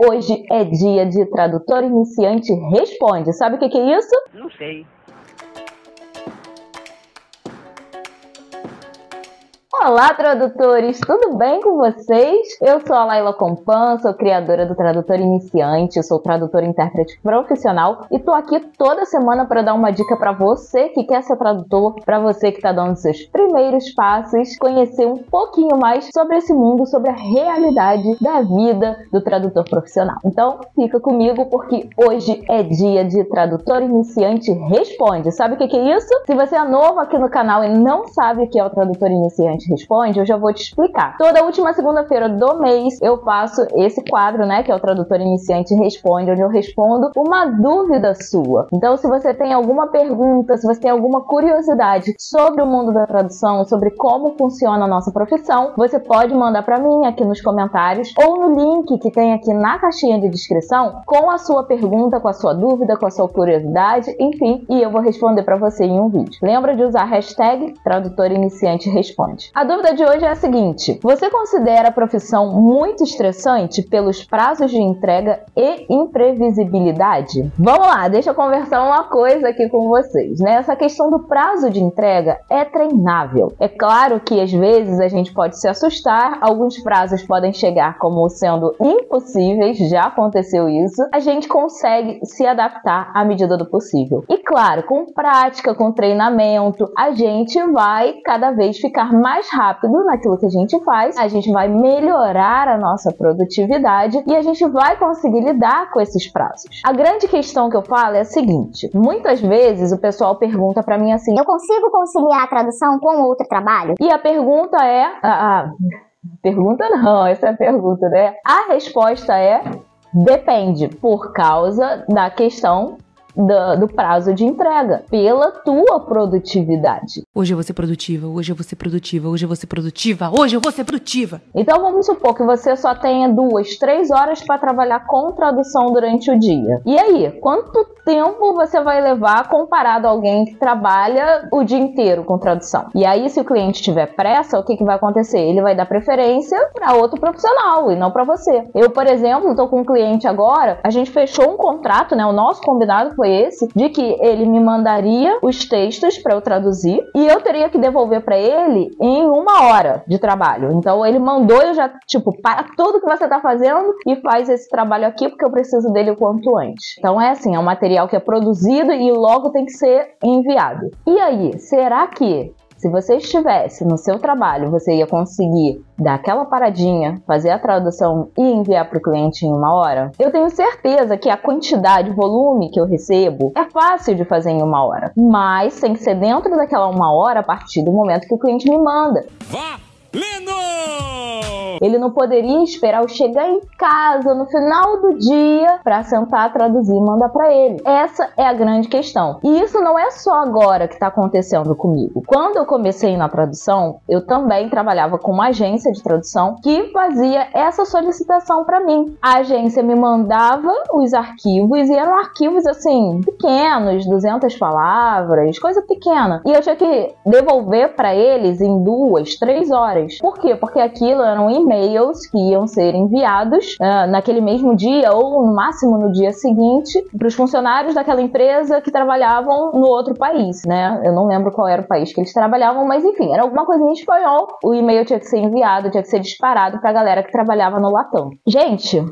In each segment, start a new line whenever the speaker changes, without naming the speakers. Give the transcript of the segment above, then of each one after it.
Hoje é dia de tradutor iniciante responde. Sabe o que, que é isso?
Não sei.
Olá, tradutores! Tudo bem com vocês? Eu sou a Laila Compan, sou criadora do Tradutor Iniciante, sou tradutor intérprete profissional e tô aqui toda semana para dar uma dica para você que quer ser tradutor, para você que está dando seus primeiros passos, conhecer um pouquinho mais sobre esse mundo, sobre a realidade da vida do tradutor profissional. Então, fica comigo porque hoje é dia de Tradutor Iniciante Responde. Sabe o que é isso? Se você é novo aqui no canal e não sabe o que é o Tradutor Iniciante Responde, eu já vou te explicar. Toda última segunda-feira do mês eu faço esse quadro, né, que é o Tradutor Iniciante Responde, onde eu respondo uma dúvida sua. Então, se você tem alguma pergunta, se você tem alguma curiosidade sobre o mundo da tradução, sobre como funciona a nossa profissão, você pode mandar para mim aqui nos comentários ou no link que tem aqui na caixinha de descrição com a sua pergunta, com a sua dúvida, com a sua curiosidade, enfim, e eu vou responder para você em um vídeo. Lembra de usar a hashtag Tradutor Iniciante Responde. A dúvida de hoje é a seguinte: você considera a profissão muito estressante pelos prazos de entrega e imprevisibilidade? Vamos lá, deixa eu conversar uma coisa aqui com vocês, né? Essa questão do prazo de entrega é treinável. É claro que às vezes a gente pode se assustar, alguns prazos podem chegar como sendo impossíveis, já aconteceu isso. A gente consegue se adaptar à medida do possível. E claro, com prática, com treinamento, a gente vai cada vez ficar mais rápido naquilo que a gente faz, a gente vai melhorar a nossa produtividade e a gente vai conseguir lidar com esses prazos. A grande questão que eu falo é a seguinte: muitas vezes o pessoal pergunta para mim assim:
Eu consigo conciliar a tradução com outro trabalho?
E a pergunta é. Ah, ah, pergunta não, essa é a pergunta, né? A resposta é depende, por causa da questão do, do, prazo de entrega, pela tua produtividade.
Hoje eu vou ser produtiva, hoje eu vou ser produtiva, hoje eu vou ser produtiva, hoje eu vou ser produtiva.
Então vamos supor que você só tenha duas, três horas para trabalhar com tradução durante o dia. E aí, quanto tempo você vai levar comparado a alguém que trabalha o dia inteiro com tradução? E aí, se o cliente tiver pressa, o que, que vai acontecer? Ele vai dar preferência para outro profissional e não para você. Eu, por exemplo, estou com um cliente agora, a gente fechou um contrato, né? O nosso combinado foi esse, de que ele me mandaria os textos para eu traduzir e eu teria que devolver para ele em uma hora de trabalho. Então ele mandou, eu já, tipo, para tudo que você tá fazendo e faz esse trabalho aqui porque eu preciso dele o quanto antes. Então é assim, é um material que é produzido e logo tem que ser enviado. E aí, será que se você estivesse no seu trabalho, você ia conseguir dar aquela paradinha, fazer a tradução e enviar para o cliente em uma hora? Eu tenho certeza que a quantidade, o volume que eu recebo é fácil de fazer em uma hora, mas tem que ser dentro daquela uma hora a partir do momento que o cliente me manda.
Vá! Lino!
Ele não poderia esperar eu chegar em casa no final do dia para sentar, traduzir e mandar para ele. Essa é a grande questão. E isso não é só agora que está acontecendo comigo. Quando eu comecei na tradução, eu também trabalhava com uma agência de tradução que fazia essa solicitação para mim. A agência me mandava os arquivos e eram arquivos assim pequenos, 200 palavras, coisa pequena. E eu tinha que devolver para eles em duas, três horas. Por quê? Porque aquilo eram e-mails que iam ser enviados uh, naquele mesmo dia ou no máximo no dia seguinte para os funcionários daquela empresa que trabalhavam no outro país, né? Eu não lembro qual era o país que eles trabalhavam, mas enfim, era alguma coisa em espanhol. O e-mail tinha que ser enviado, tinha que ser disparado para a galera que trabalhava no Latam. Gente,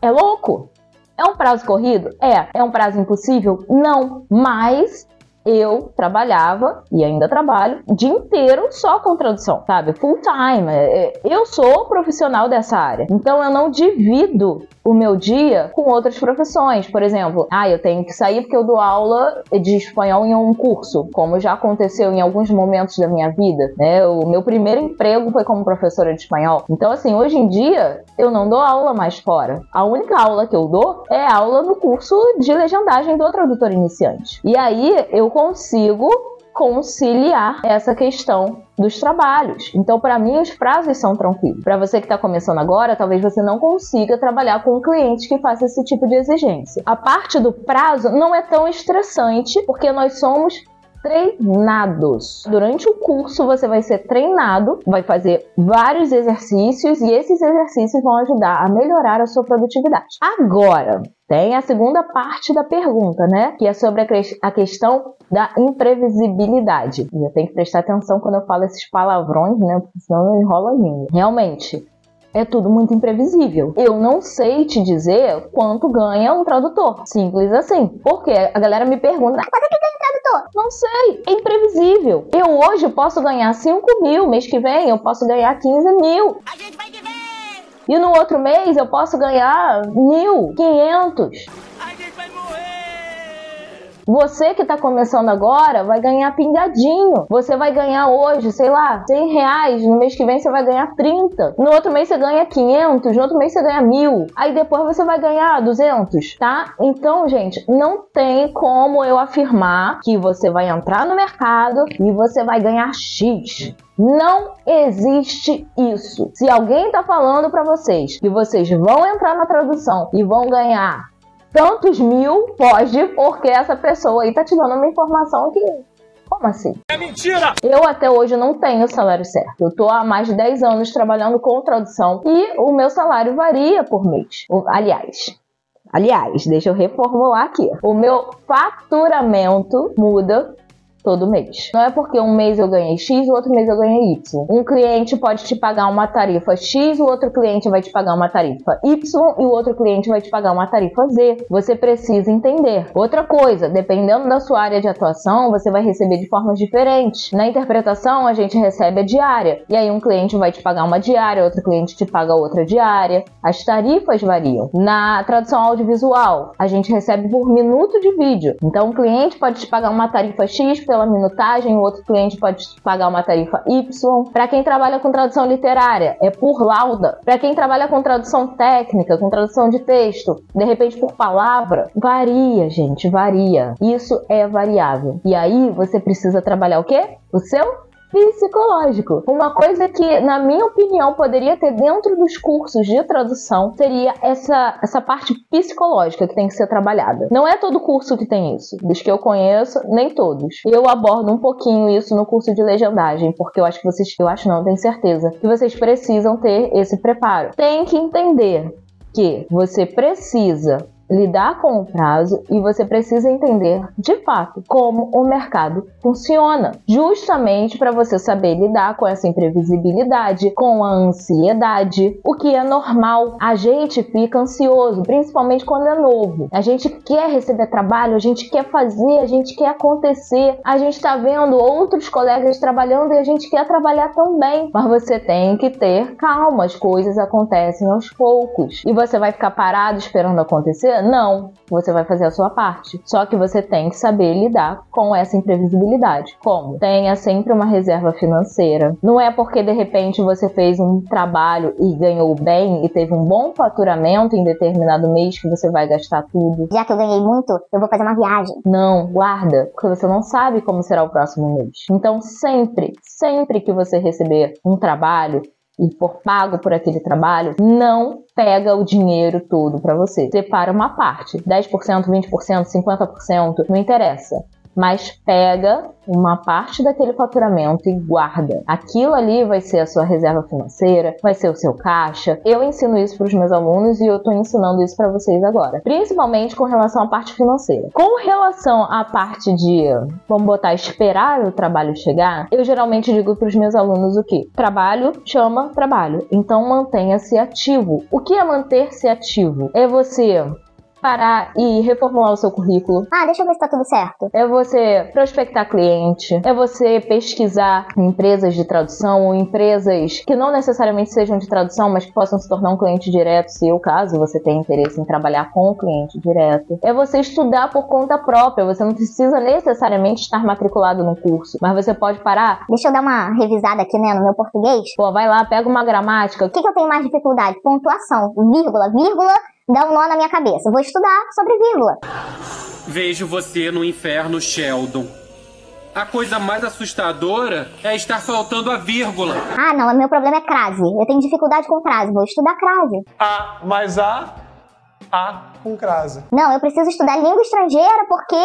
é louco. É um prazo corrido? É. É um prazo impossível? Não. Mas eu trabalhava e ainda trabalho o dia inteiro só com tradução, sabe? Full time. É, é, eu sou profissional dessa área, então eu não divido o meu dia com outras profissões. Por exemplo, ah, eu tenho que sair porque eu dou aula de espanhol em um curso, como já aconteceu em alguns momentos da minha vida, né? O meu primeiro emprego foi como professora de espanhol. Então, assim, hoje em dia eu não dou aula mais fora. A única aula que eu dou é aula no curso de legendagem do tradutor iniciante. E aí eu consigo conciliar essa questão dos trabalhos. Então, para mim, os prazos são tranquilos. Para você que está começando agora, talvez você não consiga trabalhar com um cliente que faça esse tipo de exigência. A parte do prazo não é tão estressante, porque nós somos treinados. Durante o curso você vai ser treinado, vai fazer vários exercícios e esses exercícios vão ajudar a melhorar a sua produtividade. Agora, tem a segunda parte da pergunta, né? Que é sobre a, questão da imprevisibilidade. E eu tenho que prestar atenção quando eu falo esses palavrões, né? Porque senão enrola a. Realmente, é tudo muito imprevisível. Eu não sei te dizer quanto ganha um tradutor. Simples assim. Porque a galera me pergunta:
quanto é que ganha um tradutor?
Não sei, é imprevisível. Eu hoje posso ganhar 5 mil, mês que vem eu posso ganhar 15 mil. A gente vai te ver! E no outro mês eu posso ganhar mil, quinhentos. Você que está começando agora vai ganhar pingadinho. Você vai ganhar hoje, sei lá, 100 reais. No mês que vem você vai ganhar 30. No outro mês você ganha 500. No outro mês você ganha mil. Aí depois você vai ganhar 200, tá? Então, gente, não tem como eu afirmar que você vai entrar no mercado e você vai ganhar X. Não existe isso. Se alguém está falando para vocês que vocês vão entrar na tradução e vão ganhar tantos mil, pode, porque essa pessoa aí tá te dando uma informação que. Como assim?
É mentira!
Eu até hoje não tenho salário certo. Eu tô há mais de 10 anos trabalhando com tradução e o meu salário varia por mês. Aliás, Aliás, deixa eu reformular aqui. O meu faturamento muda todo mês. Não é porque um mês eu ganhei X, o outro mês eu ganhei Y. Um cliente pode te pagar uma tarifa X, o outro cliente vai te pagar uma tarifa Y e o outro cliente vai te pagar uma tarifa Z. Você precisa entender. Outra coisa, dependendo da sua área de atuação, você vai receber de formas diferentes. Na interpretação, a gente recebe a diária. E aí um cliente vai te pagar uma diária, outro cliente te paga outra diária. As tarifas variam. Na tradução audiovisual, a gente recebe por minuto de vídeo. Então, um cliente pode te pagar uma tarifa X pela pela minutagem, o outro cliente pode pagar uma tarifa Y. Para quem trabalha com tradução literária, é por lauda. Para quem trabalha com tradução técnica, com tradução de texto, de repente por palavra, varia, gente, varia. Isso é variável. E aí você precisa trabalhar o quê? O seu psicológico. Uma coisa que, na minha opinião, poderia ter dentro dos cursos de tradução seria essa, essa parte psicológica que tem que ser trabalhada. Não é todo curso que tem isso. Dos que eu conheço, nem todos. Eu abordo um pouquinho isso no curso de legendagem, porque eu acho que vocês, eu acho não, tenho certeza, que vocês precisam ter esse preparo. Tem que entender que você precisa lidar com o prazo e você precisa entender de fato como o mercado funciona, justamente para você saber lidar com essa imprevisibilidade, com a ansiedade, o que é normal. A gente fica ansioso, principalmente quando é novo. A gente quer receber trabalho, a gente quer fazer, a gente quer acontecer. A gente está vendo outros colegas trabalhando e a gente quer trabalhar também, mas você tem que ter calma, as coisas acontecem aos poucos e você vai ficar parado esperando acontecer não, você vai fazer a sua parte. Só que você tem que saber lidar com essa imprevisibilidade. Como? Tenha sempre uma reserva financeira. Não é porque de repente você fez um trabalho e ganhou bem e teve um bom faturamento em determinado mês que você vai gastar tudo.
Já que eu ganhei muito, eu vou fazer uma viagem.
Não, guarda, porque você não sabe como será o próximo mês. Então, sempre, sempre que você receber um trabalho, e for pago por aquele trabalho, não pega o dinheiro todo para você. Separa uma parte, 10%, 20%, 50%, não interessa mas pega uma parte daquele faturamento e guarda. Aquilo ali vai ser a sua reserva financeira, vai ser o seu caixa. Eu ensino isso para os meus alunos e eu estou ensinando isso para vocês agora, principalmente com relação à parte financeira. Com relação à parte de, vamos botar, esperar o trabalho chegar, eu geralmente digo para os meus alunos o que? Trabalho chama trabalho, então mantenha-se ativo. O que é manter-se ativo? É você parar e reformular o seu currículo.
Ah, deixa eu ver se tá tudo certo.
É você prospectar cliente, é você pesquisar empresas de tradução ou empresas que não necessariamente sejam de tradução, mas que possam se tornar um cliente direto, se o caso você tem interesse em trabalhar com o cliente direto. É você estudar por conta própria, você não precisa necessariamente estar matriculado no curso, mas você pode parar.
Deixa eu dar uma revisada aqui, né, no meu português.
Pô, vai lá, pega uma gramática.
O que, que eu tenho mais dificuldade? Pontuação, vírgula, vírgula dá um nó na minha cabeça. Vou estudar sobre vírgula.
Vejo você no inferno, Sheldon. A coisa mais assustadora é estar faltando a vírgula.
Ah, não, meu problema é crase. Eu tenho dificuldade com crase. Vou estudar crase.
Ah, mas a a com crase.
Não, eu preciso estudar língua estrangeira porque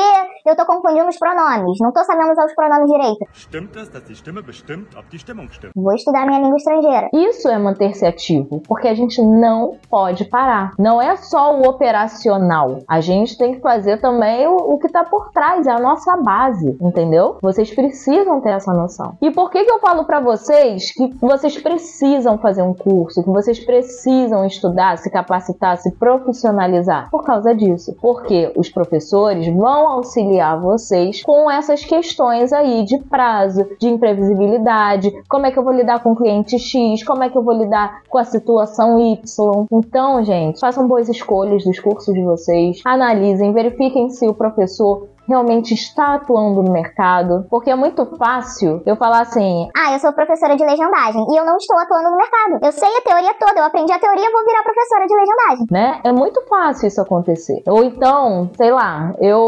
eu tô confundindo os pronomes. Não tô sabendo usar os pronomes direito.
Stimmt es, dass die Stimme bestimmt, ob die Stimmung stimmt?
Vou estudar minha língua estrangeira.
Isso é manter-se ativo, porque a gente não pode parar. Não é só o operacional. A gente tem que fazer também o, o que tá por trás, é a nossa base, entendeu? Vocês precisam ter essa noção. E por que que eu falo para vocês que vocês precisam fazer um curso, que vocês precisam estudar, se capacitar, se profissionalizar? Por causa disso. Porque os professores vão auxiliar vocês com essas questões aí de prazo, de imprevisibilidade, como é que eu vou lidar com o cliente X, como é que eu vou lidar com a situação Y. Então, gente, façam boas escolhas dos cursos de vocês, analisem, verifiquem se o professor realmente está atuando no mercado, porque é muito fácil eu falar assim:
Ah, eu sou professora de legendagem e eu não estou atuando no mercado. Eu sei a teoria toda, eu aprendi a teoria, vou virar professora de legendagem.
né? É muito fácil isso acontecer. Ou então, sei lá, eu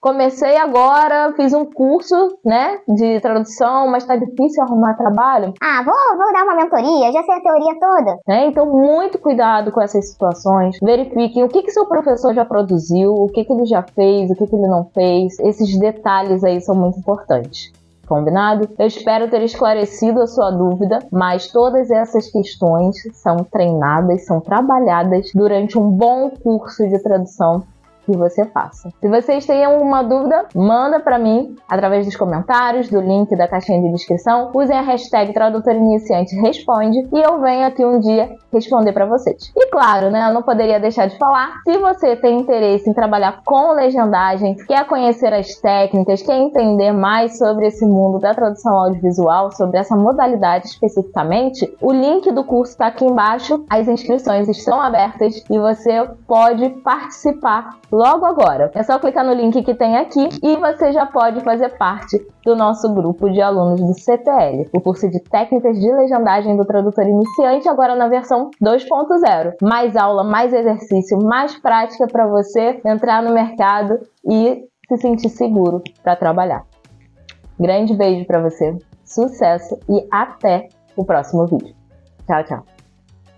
comecei agora, fiz um curso, né, de tradução, mas tá difícil arrumar trabalho,
Ah, vou, vou dar uma mentoria, já sei a teoria toda.
né? Então, muito cuidado com essas situações. Verifiquem o que que seu professor já produziu, o que que ele já fez, o que que ele não fez. Esses detalhes aí são muito importantes. Combinado? Eu espero ter esclarecido a sua dúvida, mas todas essas questões são treinadas, são trabalhadas durante um bom curso de tradução que você faça. Se vocês têm alguma dúvida, manda para mim através dos comentários, do link da caixinha de descrição. Usem a hashtag Tradutor Iniciante Responde e eu venho aqui um dia responder para vocês. E claro, né, eu não poderia deixar de falar, se você tem interesse em trabalhar com legendagem, quer conhecer as técnicas, quer entender mais sobre esse mundo da tradução audiovisual, sobre essa modalidade especificamente, o link do curso está aqui embaixo. As inscrições estão abertas e você pode participar logo agora. É só clicar no link que tem aqui e você já pode fazer parte do nosso grupo de alunos do CTL, o curso de técnicas de legendagem do tradutor iniciante, agora na versão 2.0. Mais aula, mais exercício, mais prática para você entrar no mercado e se sentir seguro para trabalhar. Grande beijo para você, sucesso e até o próximo vídeo. Tchau, tchau.